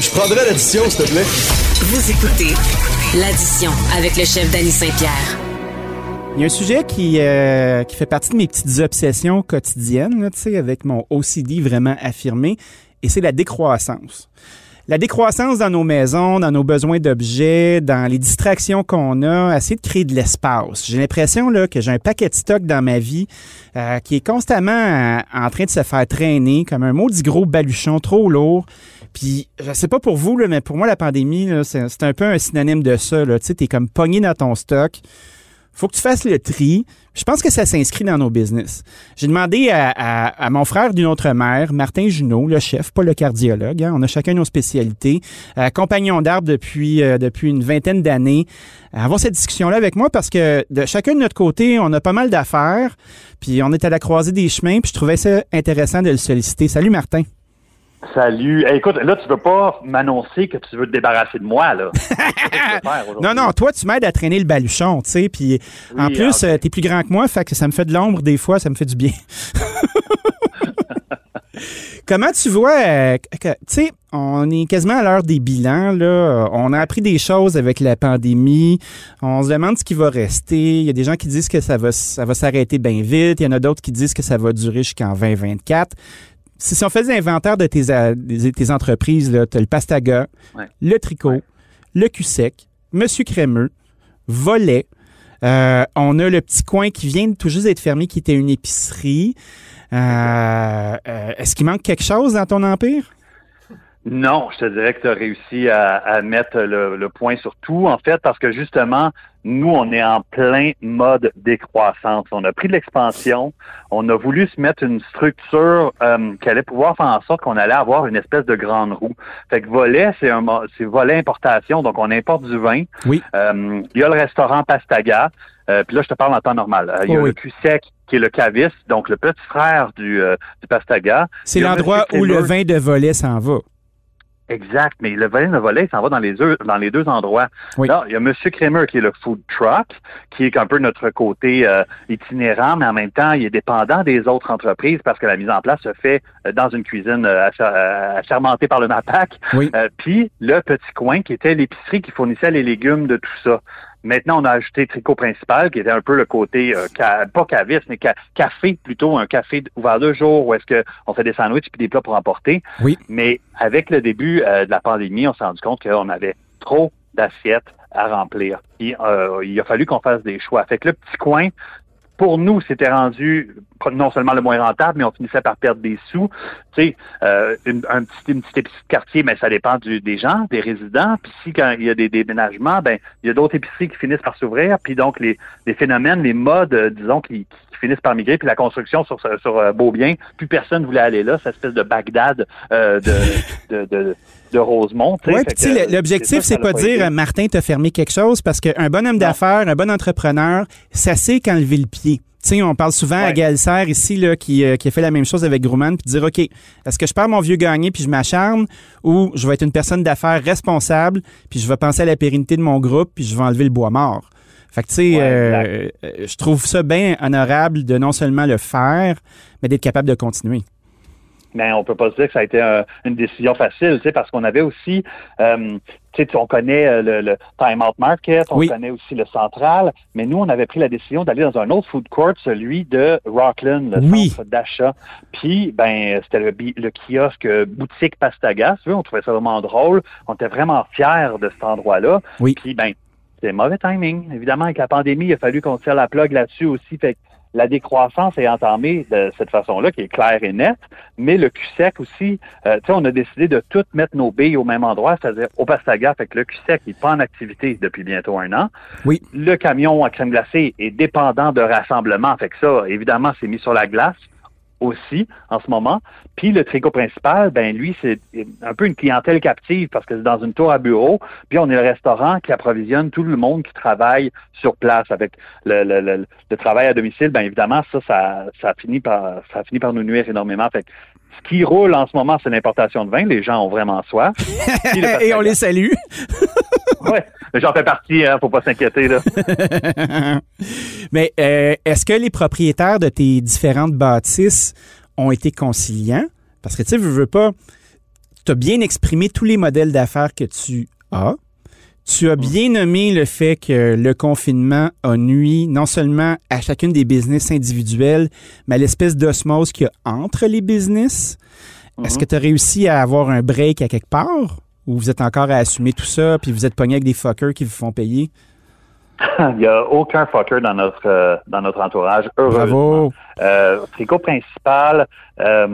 Je prendrai l'addition, s'il te plaît. Vous écoutez l'addition avec le chef Danny Saint-Pierre. Il y a un sujet qui, euh, qui fait partie de mes petites obsessions quotidiennes, là, tu sais, avec mon OCD vraiment affirmé, et c'est la décroissance. La décroissance dans nos maisons, dans nos besoins d'objets, dans les distractions qu'on a, essayer de créer de l'espace. J'ai l'impression là que j'ai un paquet de stock dans ma vie euh, qui est constamment euh, en train de se faire traîner comme un maudit gros baluchon trop lourd. Puis, je sais pas pour vous, là, mais pour moi, la pandémie, c'est, un peu un synonyme de ça. Tu sais, t'es comme pogné dans ton stock faut que tu fasses le tri. Je pense que ça s'inscrit dans nos business. J'ai demandé à, à- à mon frère d'une autre mère, Martin Junot, le chef, pas le cardiologue. hein. on a chacun nos spécialités. euh, compagnon d'arbre depuis, euh, depuis une vingtaine d'années. avoir cette discussion-là avec moi parce que de chacun de notre côté, on a pas mal d'affaires. Puis on est à la croisée des chemins. Puis je trouvais ça intéressant de le solliciter. Salut Martin. Salut. Hey, écoute, là, tu peux pas m'annoncer que tu veux te débarrasser de moi, là. Veux. Non, non, toi, tu m'aides à traîner le baluchon, tu sais. Puis en plus, ah, euh, t'es plus grand que moi, fait que ça me fait de l'ombre des fois, ça me fait du bien. Comment tu vois, euh, tu sais, on est quasiment à l'heure des bilans, là. On a appris des choses avec la pandémie. On se demande ce qui va rester. Il y a des gens qui disent que ça va, ça va s'arrêter bien vite. Il y en a d'autres qui disent que ça va durer jusqu'en 2024. Si, si on faisait l'inventaire de tes, des- tes entreprises, tu as le Pastaga, Ouais. le Tricot, Ouais. le Q-Sec, Monsieur Crémeux, Volet. Euh, on a le petit coin qui vient de tout juste d'être fermé, qui était une épicerie. Euh, euh, Est-ce qu'il manque quelque chose dans ton empire? Non, je te dirais que tu as réussi à, à mettre le, le point sur tout, en fait, parce que justement, nous, on est en plein mode décroissance. On a pris de l'expansion, on a voulu se mettre une structure euh, qui allait pouvoir faire en sorte qu'on allait avoir une espèce de grande roue. Fait que volet, c'est un c'est volet importation, donc on importe du vin. Oui. Euh, il y a le restaurant Pastaga. Euh, puis là, je te parle en temps normal. Euh, il y a Oh le Q-Sec, qui est le caviste, donc le petit frère du, euh, du Pastaga. C'est l'endroit où le vin de volet s'en va. Exact, mais le volet de volet, il s'en va dans les deux dans les deux endroits. Oui. Là, il y a Monsieur Kramer qui est le food truck, qui est un peu notre côté euh, itinérant, mais en même temps, il est dépendant des autres entreprises parce que la mise en place se fait euh, dans une cuisine euh, achar- euh, par le MAPAC. Oui. Euh, puis le petit coin qui était l'épicerie qui fournissait les légumes de tout ça. Maintenant, on a ajouté Tricot Principal, qui était un peu le côté, euh, ca- pas caviste, mais ca- café plutôt, un café ouvert deux jours où est-ce qu'on fait des sandwichs puis des plats pour emporter. Oui. Mais avec le début euh, de la pandémie, on s'est rendu compte qu'on avait trop d'assiettes à remplir. Puis euh, il a fallu qu'on fasse des choix. Fait que le petit coin, pour nous, c'était rendu non seulement le moins rentable, mais on finissait par perdre des sous. Tu sais, euh, une, un petit, une petite épicerie de quartier, mais ça dépend du, des gens, des résidents. Puis si quand il y a des déménagements, ben il y a d'autres épiceries qui finissent par s'ouvrir. Puis donc les, les phénomènes, les modes, euh, disons, qui, qui finissent par migrer. Puis la construction sur, sur euh, Beaubien, plus personne voulait aller là. Cette espèce de Bagdad euh, de, de, de, de Rosemont. Oui, puis l'objectif, c'est pas dire été. Martin t'a fermé quelque chose parce qu'un bonhomme d'affaires, un bon entrepreneur, ça sait quand lever le pied. Tu sais, on parle souvent à Ouais. Serre ici là, qui, euh, qui a fait la même chose avec Grumman, puis dire OK, est-ce que je perds mon vieux gagné puis je m'acharne ou je vais être une personne d'affaires responsable puis je vais penser à la pérennité de mon groupe puis je vais enlever le bois mort? Fait que tu sais, Ouais, euh, euh, je trouve ça bien honorable de non seulement le faire, mais d'être capable de continuer. Mais on peut pas se dire que ça a été un- une décision facile, tu sais, parce qu'on avait aussi, euh, tu sais, on connaît euh, le, le Time Out Market, on Oui. connaît aussi le Central, mais nous, on avait pris la décision d'aller dans un autre food court, celui de Rockland, le Oui. centre d'achat. Puis, ben, c'était le, kiosque euh, boutique Pastaga, tu vois, on trouvait ça vraiment drôle, on était vraiment fiers de cet endroit-là. Oui. Puis, ben, c'est mauvais timing. Évidemment, avec la pandémie, il a fallu qu'on tire la plug là-dessus aussi. Fait que la décroissance est entamée de cette façon-là, qui est claire et nette. Mais le QSEC aussi, euh, tu sais, on a décidé de toutes mettre nos billes au même endroit, c'est-à-dire au Pastaga. Fait que le QSEC n'est pas en activité depuis bientôt un an. Oui. Le camion à crème glacée est dépendant de rassemblement. Fait que ça, évidemment, c'est mis sur la glace aussi en ce moment. Puis le tricot principal, ben lui, c'est un peu une clientèle captive parce que c'est dans une tour à bureau. Puis on est le restaurant qui approvisionne tout le monde qui travaille sur place avec le, le, le, le travail à domicile. Ben évidemment, ça, ça, ça finit par ça finit par nous nuire énormément. Fait que ce qui roule en ce moment, c'est l'importation de vin. Les gens ont vraiment soif. Et on les salue. Ouais, j'en fais partie, hein, faut pas s'inquiéter là. Mais euh, est-ce que les propriétaires de tes différentes bâtisses ont été conciliants? Parce que tu sais, veux, veux pas. tu as bien exprimé tous les modèles d'affaires que tu as. Tu as bien nommé le fait que le confinement a nuit non seulement à chacune des business individuels, mais à l'espèce d'osmose qu'il y a entre les business. Est-ce Mhm. que tu as réussi à avoir un break à quelque part? Ou vous êtes encore à assumer tout ça, puis vous êtes pogné avec des fuckers qui vous font payer? Il n'y a aucun fucker dans notre euh, dans notre entourage, heureusement. Bravo! Euh, tricot principal, euh,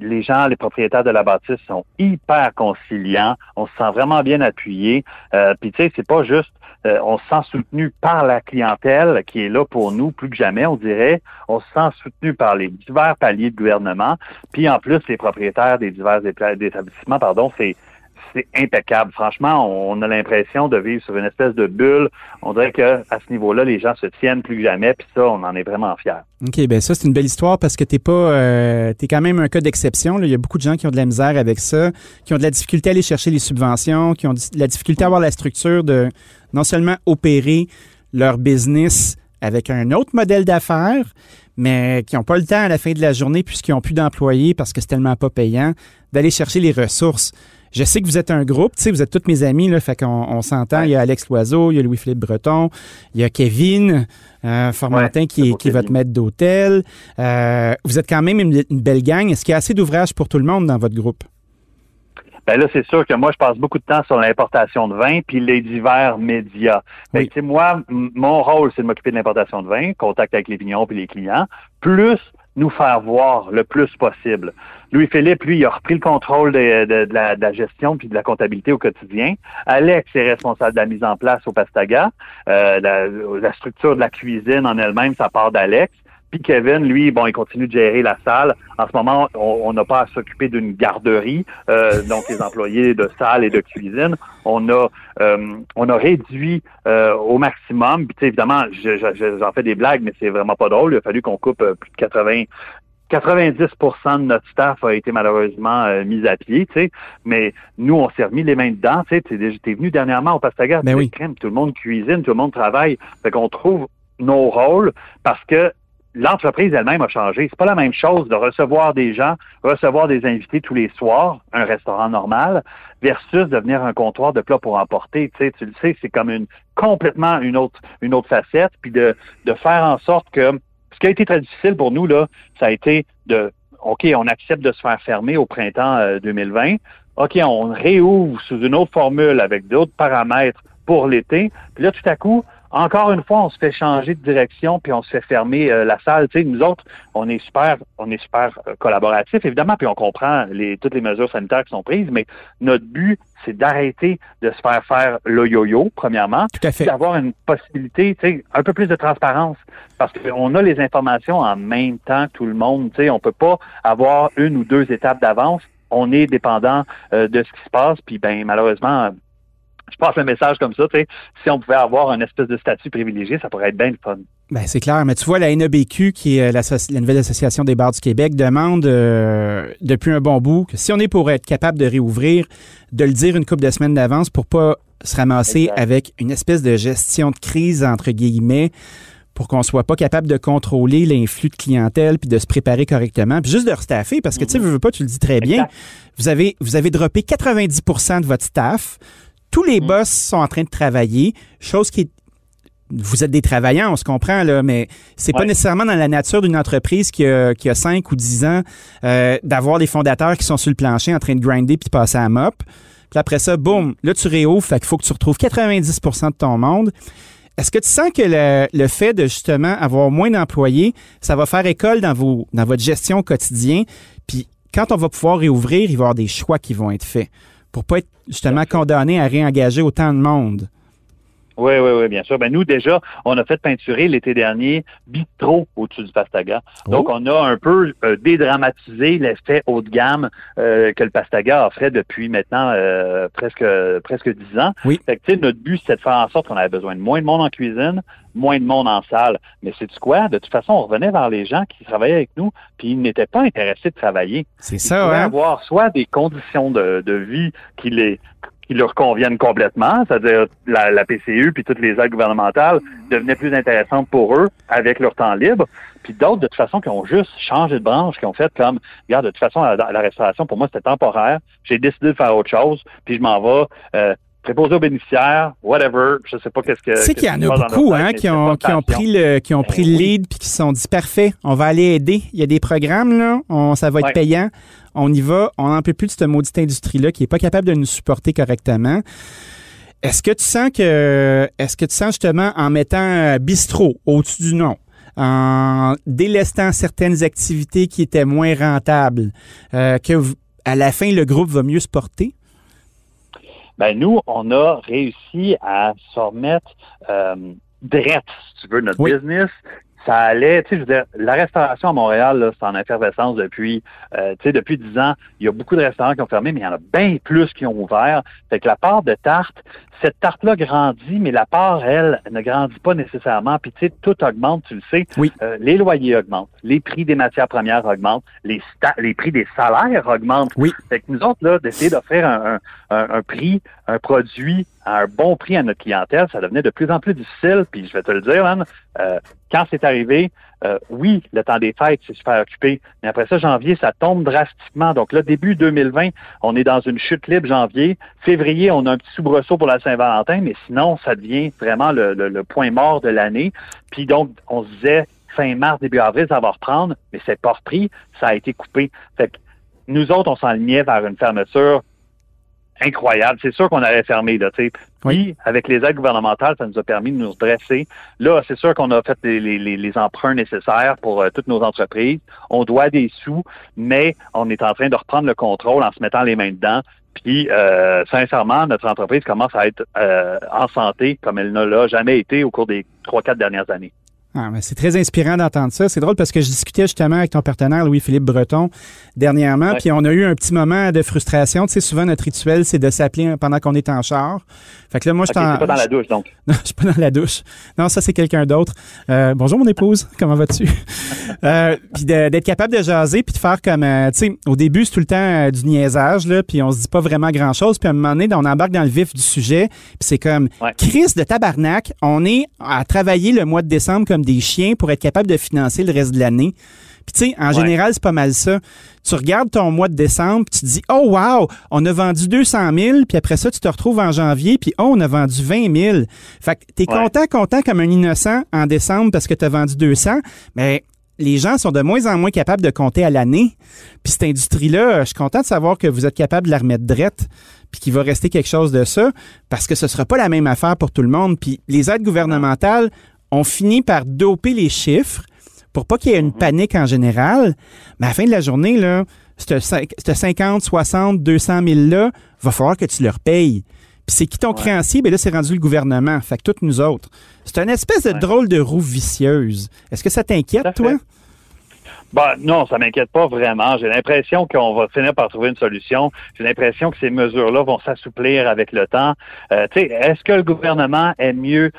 les gens, les propriétaires de la bâtisse sont hyper conciliants. On se sent vraiment bien appuyé. Euh, Puis tu sais, c'est pas juste, on se sent soutenu par la clientèle qui est là pour nous plus que jamais, on dirait. On se sent soutenu par les divers paliers de gouvernement. Puis en plus, les propriétaires des divers éta- établissements, pardon, c'est c'est impeccable. Franchement, on a l'impression de vivre sur une espèce de bulle. On dirait que à ce niveau-là, les gens se tiennent plus que jamais. Puis ça, on en est vraiment fiers. OK, ben ça, c'est une belle histoire parce que t'es pas euh, t'es quand même un cas d'exception. Il y a beaucoup de gens qui ont de la misère avec ça, qui ont de la difficulté à aller chercher les subventions, qui ont de la difficulté à avoir la structure de non seulement opérer leur business avec un autre modèle d'affaires, mais qui n'ont pas le temps à la fin de la journée, puisqu'ils n'ont plus d'employés parce que c'est tellement pas payant, d'aller chercher les ressources. Je sais que vous êtes un groupe, tu sais, vous êtes tous mes amis, là, fait qu'on on s'entend. Il y a Alex Loiseau, il y a Louis-Philippe Breton, il y a Kevin euh, Formantin Ouais, qui, qui est votre maître d'hôtel. Euh, vous êtes quand même une, une belle gang. Est-ce qu'il y a assez d'ouvrages pour tout le monde dans votre groupe? Ben là, c'est sûr que moi, je passe beaucoup de temps sur l'importation de vin puis les divers médias. Fait Oui. que, tu sais, moi, mon rôle, c'est de m'occuper de l'importation de vin, contact avec les vignons puis les clients, plus nous faire voir le plus possible. Louis-Philippe, lui, il a repris le contrôle de, la, gestion puis de la comptabilité au quotidien. Alex est responsable de la mise en place au Pastaga. Euh, la structure de la cuisine en elle-même, ça part d'Alex. Puis Kevin, lui, bon, il continue de gérer la salle. En ce moment, on n'a pas à s'occuper d'une garderie, euh, donc les employés de salle et de cuisine. On a, euh, on a réduit euh, au maximum. Puis tu sais, évidemment, je- je- j'en fais des blagues, mais c'est vraiment pas drôle. Il a fallu qu'on coupe euh, plus de 80. 90% de notre staff a été malheureusement euh, mis à pied, tu sais, mais nous, on s'est remis les mains dedans, tu sais, t'es, venu dernièrement au Pastaga, Ben tu oui. crème, tout le monde cuisine, tout le monde travaille, fait qu'on trouve nos rôles parce que l'entreprise elle-même a changé. C'est pas la même chose de recevoir des gens, recevoir des invités tous les soirs, un restaurant normal, versus devenir un comptoir de plats pour emporter. Tu sais, tu le sais, c'est comme une complètement une autre une autre facette, puis de de faire en sorte que ce qui a été très difficile pour nous là, ça a été de OK, on accepte de se faire fermer au printemps euh, 2020. OK, on réouvre sous une autre formule avec d'autres paramètres pour l'été. Puis là, tout à coup, encore une fois, on se fait changer de direction puis on se fait fermer euh, la salle. Tu sais, nous autres, on est super, on est super euh, collaboratifs, évidemment, puis on comprend les, toutes les mesures sanitaires qui sont prises, mais notre but, c'est d'arrêter de se faire faire le yo-yo, premièrement, d'avoir une possibilité, tu sais, un peu plus de transparence, parce qu'on a les informations en même temps que tout le monde. Tu sais, on peut pas avoir une ou deux étapes d'avance. On est dépendant euh, de ce qui se passe, puis ben malheureusement, je passe le message comme ça. Tu sais, si on pouvait avoir un espèce de statut privilégié, ça pourrait être bien le fun. Ben, c'est clair, mais tu vois, la NEBQ, qui est l'associ- la nouvelle association des bars du Québec, demande euh, depuis un bon bout que si on est pour être capable de réouvrir, de le dire une couple de semaines d'avance pour pas se ramasser Exact. avec une espèce de gestion de crise, entre guillemets, pour qu'on soit pas capable de contrôler l'influx de clientèle puis de se préparer correctement, puis juste de restaffer, parce que tu sais, veux, veux pas, tu le dis très bien, Exact. vous avez, vous avez droppé 90% de votre staff, tous les Mm. boss sont en train de travailler, chose qui est vous êtes des travailleurs, on se comprend, là, mais c'est pas nécessairement dans la nature d'une entreprise qui a, qui a 5 ou 10 ans euh, d'avoir des fondateurs qui sont sur le plancher en train de grinder puis de passer à mop. Puis après ça, boum, là, tu réouvres, fait qu'il faut que tu retrouves 90% de ton monde. Est-ce que tu sens que le, le fait de justement avoir moins d'employés, ça va faire école dans, vos, dans votre gestion au quotidien? Puis quand on va pouvoir réouvrir, il va y avoir des choix qui vont être faits pour pas être justement condamné à réengager autant de monde. Oui, oui, oui, bien sûr. Ben nous, déjà, on a fait peinturer l'été dernier Bitro au-dessus du Pastaga. Donc, Oh. on a un peu euh, dédramatisé l'effet haut de gamme euh, que le Pastaga offrait depuis maintenant euh, presque presque dix ans. Oui. Fait que, tu sais, notre but, c'est de faire en sorte qu'on avait besoin de moins de monde en cuisine, moins de monde en salle. Mais c'est quoi? De toute façon, on revenait vers les gens qui travaillaient avec nous, puis ils n'étaient pas intéressés de travailler. C'est ça, pouvaient hein? avoir soit des conditions de, de vie qui les qui leur conviennent complètement, c'est-à-dire la, la PCU puis toutes les aides gouvernementales devenaient plus intéressantes pour eux avec leur temps libre. puis d'autres, de toute façon, qui ont juste changé de branche, qui ont fait comme, regarde, de toute façon, la, la restauration, pour moi, c'était temporaire. J'ai décidé de faire autre chose, puis je m'en vais. Euh, préposé aux bénéficiaires, whatever, je sais pas qu'est-ce que. Tu sais qu'il y en a beaucoup, hein, qui ont, qui ont pris le, qui ont pris le lead puis qui se sont dit parfait, on va aller aider. Il y a des programmes là, on, ça va être payant. On y va, on n'en peut plus de cette maudite industrie-là qui est pas capable de nous supporter correctement. Est-ce que tu sens que, est-ce que tu sens justement en mettant bistrot au-dessus du nom, en délestant certaines activités qui étaient moins rentables, euh, que à la fin le groupe va mieux se porter? Ben nous, on a réussi à se remettre euh, direct, si tu veux, notre business ça allait, tu sais, je veux dire, la restauration à Montréal, c'est en effervescence depuis, euh, tu sais, depuis dix ans. Il y a beaucoup de restaurants qui ont fermé, mais il y en a bien plus qui ont ouvert. Fait que la part de tarte, cette tarte-là grandit, mais la part, elle, ne grandit pas nécessairement. Puis, tu sais, tout augmente, tu le sais. Oui. Euh, les loyers augmentent, les prix des matières premières augmentent, les, les prix des salaires augmentent. Oui. Fait que nous autres, là, d'essayer d'offrir un, un, un prix, un produit à un bon prix à notre clientèle, ça devenait de plus en plus difficile. Puis je vais te le dire, man, euh, quand c'est arrivé, euh, oui, le temps des fêtes, c'est super occupé, mais après ça, janvier, ça tombe drastiquement. Donc là, début 2020, on est dans une chute libre janvier. Février, on a un petit soubresaut pour la Saint-Valentin, mais sinon, ça devient vraiment le, point mort de l'année. Puis donc, on se disait, fin mars, début avril, ça va reprendre, mais c'est pas repris, ça a été coupé. Fait que nous autres, on s'enlignait vers une fermeture incroyable. C'est sûr qu'on aurait fermé, là, tu sais. Oui, avec les aides gouvernementales, ça nous a permis de nous dresser. Là, c'est sûr qu'on a fait les, les, les, emprunts nécessaires pour euh, toutes nos entreprises. On doit des sous, mais on est en train de reprendre le contrôle en se mettant les mains dedans. Puis, euh, sincèrement, notre entreprise commence à être euh, en santé comme elle ne l'a jamais été au cours des trois, quatre dernières années. Ah, c'est très inspirant d'entendre ça. C'est drôle parce que je discutais justement avec ton partenaire Louis-Philippe Breton dernièrement, puis on a eu un petit moment de frustration. Tu sais, souvent notre rituel, c'est de s'appeler pendant qu'on est en char. Fait que là, moi, je okay, pas dans la douche, donc. Non, je suis pas dans la douche. Non, ça, c'est quelqu'un d'autre. Euh, bonjour, mon épouse. Comment vas-tu? euh, puis d'être capable de jaser, puis de faire comme, euh, tu sais, au début, c'est tout le temps du niaisage, là, puis on se dit pas vraiment grand-chose. Puis à un moment donné, on embarque dans le vif du sujet, puis c'est comme, crise de tabarnak, on est à travailler le mois de décembre comme des chiens pour être capable de financer le reste de l'année. Puis tu sais, en général, c'est pas mal ça. Tu regardes ton mois de décembre, tu te dis, oh wow, on a vendu 200 000, puis après ça, tu te retrouves en janvier, puis oh, on a vendu 20 000. Fait que t'es content, content comme un innocent en décembre parce que tu as vendu 200, mais les gens sont de moins en moins capables de compter à l'année. Puis cette industrie-là, je suis content de savoir que vous êtes capable de la remettre drette puis qu'il va rester quelque chose de ça, parce que ce sera pas la même affaire pour tout le monde. Puis les aides gouvernementales, on finit par doper les chiffres pour pas qu'il y ait une mhm. panique en général. Mais à la fin de la journée, là, ce 50, 60, 200 000 là, va falloir que tu leur payes. Puis c'est qui ton créancier? Ben là, c'est rendu le gouvernement. Fait que toutes nous autres. C'est une espèce de drôle de roue vicieuse. Est-ce que ça t'inquiète, toi? Ben, non, ça m'inquiète pas vraiment. J'ai l'impression qu'on va finir par trouver une solution. J'ai l'impression que ces mesures-là vont s'assouplir avec le temps. Euh, est-ce que le gouvernement est mieux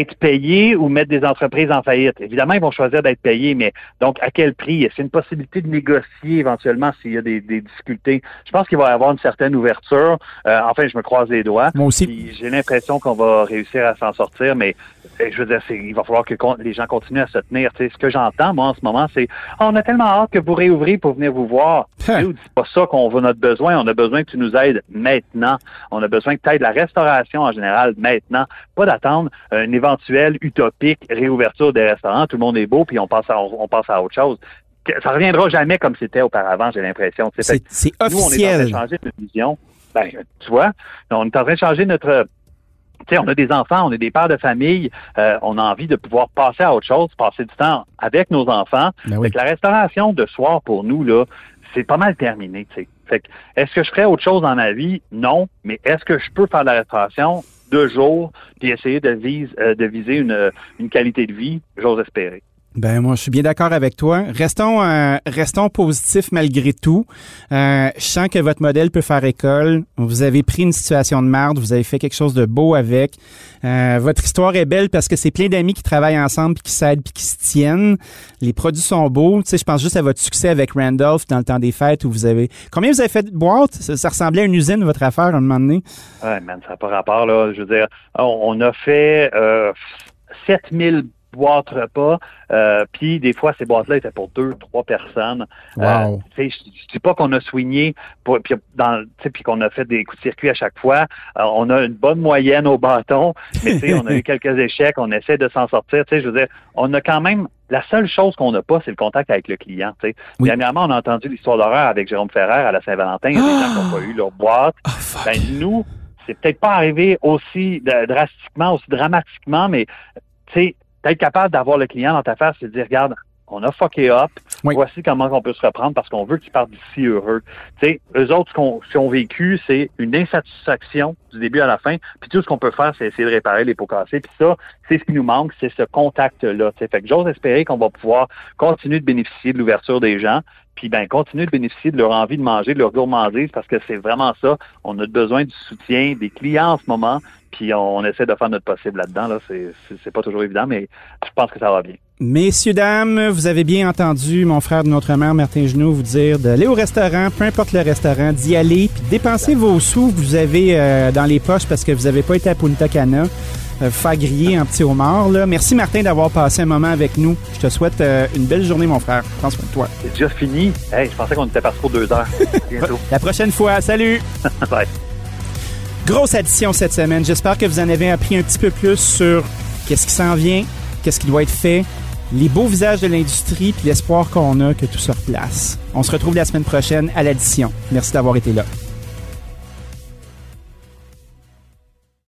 être payé ou mettre des entreprises en faillite. Évidemment, ils vont choisir d'être payés, mais donc à quel prix? Est-ce une possibilité de négocier éventuellement s'il y a des, difficultés? Je pense qu'il va y avoir une certaine ouverture. Euh, enfin, je me croise les doigts. Moi aussi. J'ai l'impression qu'on va réussir à s'en sortir, mais eh, je veux dire, il va falloir que les gens continuent à se tenir. ce que j'entends, moi, en ce moment, c'est oh, on a tellement hâte que vous réouvrez pour venir vous voir. c'est pas ça qu'on veut notre besoin. On a besoin que tu nous aides maintenant. On a besoin que tu aides la restauration en général maintenant. Pas d'attendre une éventuelle utopique réouverture des restaurants. Tout le monde est beau, puis on passe à, on passe à autre chose ça reviendra jamais comme c'était auparavant, j'ai l'impression. C'est officiel. Nous, on est en train de changer notre vision. Ben, tu vois, on est en train de changer notre sais, on a des enfants, on est des pères de famille, euh, on a envie de pouvoir passer à autre chose, passer du temps avec nos enfants. Ben la restauration de soir pour nous là, c'est pas mal terminé. sais. Fait que, est-ce que je ferais autre chose dans ma vie? Non, mais est-ce que je peux faire de la restauration? Deux jours puis essayer de, euh, viser une qualité de vie J'ose espérer. Ben moi, je suis bien d'accord avec toi. Restons, euh, restons positifs malgré tout. Euh, je sens que votre modèle peut faire école. Vous avez pris une situation de merde, vous avez fait quelque chose de beau avec. Euh, votre histoire est belle parce que c'est plein d'amis qui travaillent ensemble, puis qui s'aident, puis qui se tiennent. Les produits sont beaux. Tu sais, je pense juste à votre succès avec Randolph dans le temps des fêtes où vous avez. Combien vous avez fait de boîtes? Ça, ressemblait à une usine votre affaire à un moment donné. Ouais, man, ça n'a pas rapport là. Je veux dire, on, on a fait euh, 7000 boîte repas. Euh, puis des fois, ces boîtes-là étaient pour deux, trois personnes. Wow. je ne dis pas qu'on a soigné puis, qu'on a fait des coups de circuit à chaque fois. on a une bonne moyenne au bâton, mais on a eu quelques échecs. On essaie de s'en sortir. Je veux dire, on a quand même la seule chose qu'on n'a pas, c'est le contact avec le client. Oui. Dernièrement, on a entendu l'histoire d'horreur avec Jérôme Ferrer à la Saint-Valentin. Il y a des gens qui n'ont pas eu leur boîte. Oh, ben, nous, c'est peut-être pas arrivé aussi drastiquement, aussi dramatiquement, mais être capable d'avoir le client dans ta face et de dire, regarde, on a fucké up. Voici comment on peut se reprendre parce qu'on veut qu'ils partent d'ici heureux. Tu sais, eux autres, ce qu'ils ont vécu, c'est une insatisfaction du début à la fin. Puis tout ce qu'on peut faire, c'est essayer de réparer les pots cassés. Puis ça, c'est ce qui nous manque, c'est ce contact-là. Fait que j'ose espérer qu'on va pouvoir continuer de bénéficier de l'ouverture des gens puis ben continuer de bénéficier de leur envie de manger, de leur gourmandise, parce que c'est vraiment ça. On a besoin du soutien des clients en ce moment, puis on, essaie de faire notre possible là-dedans. Là. C'est, c'est, pas toujours évident, mais je pense que ça va bien. Messieurs, dames, vous avez bien entendu mon frère de notre mère, Martin Genoux, vous dire d'aller au restaurant, peu importe le restaurant, d'y aller, puis dépenser vos sous que vous avez euh, dans les poches parce que vous n'avez pas été à Punta Cana. Euh, faire griller un petit homard. Là. Merci Martin d'avoir passé un moment avec nous. Je te souhaite euh, une belle journée, mon frère. Prends soin de toi. C'est déjà fini? Hey, je pensais qu'on était parti pour deux heures. Bientôt. La prochaine fois. Salut. Bye. Grosse addition cette semaine. J'espère que vous en avez appris un petit peu plus sur qu'est-ce qui s'en vient, qu'est-ce qui doit être fait, les beaux visages de l'industrie, puis l'espoir qu'on a que tout se replace. On se retrouve la semaine prochaine à l'addition. Merci d'avoir été là.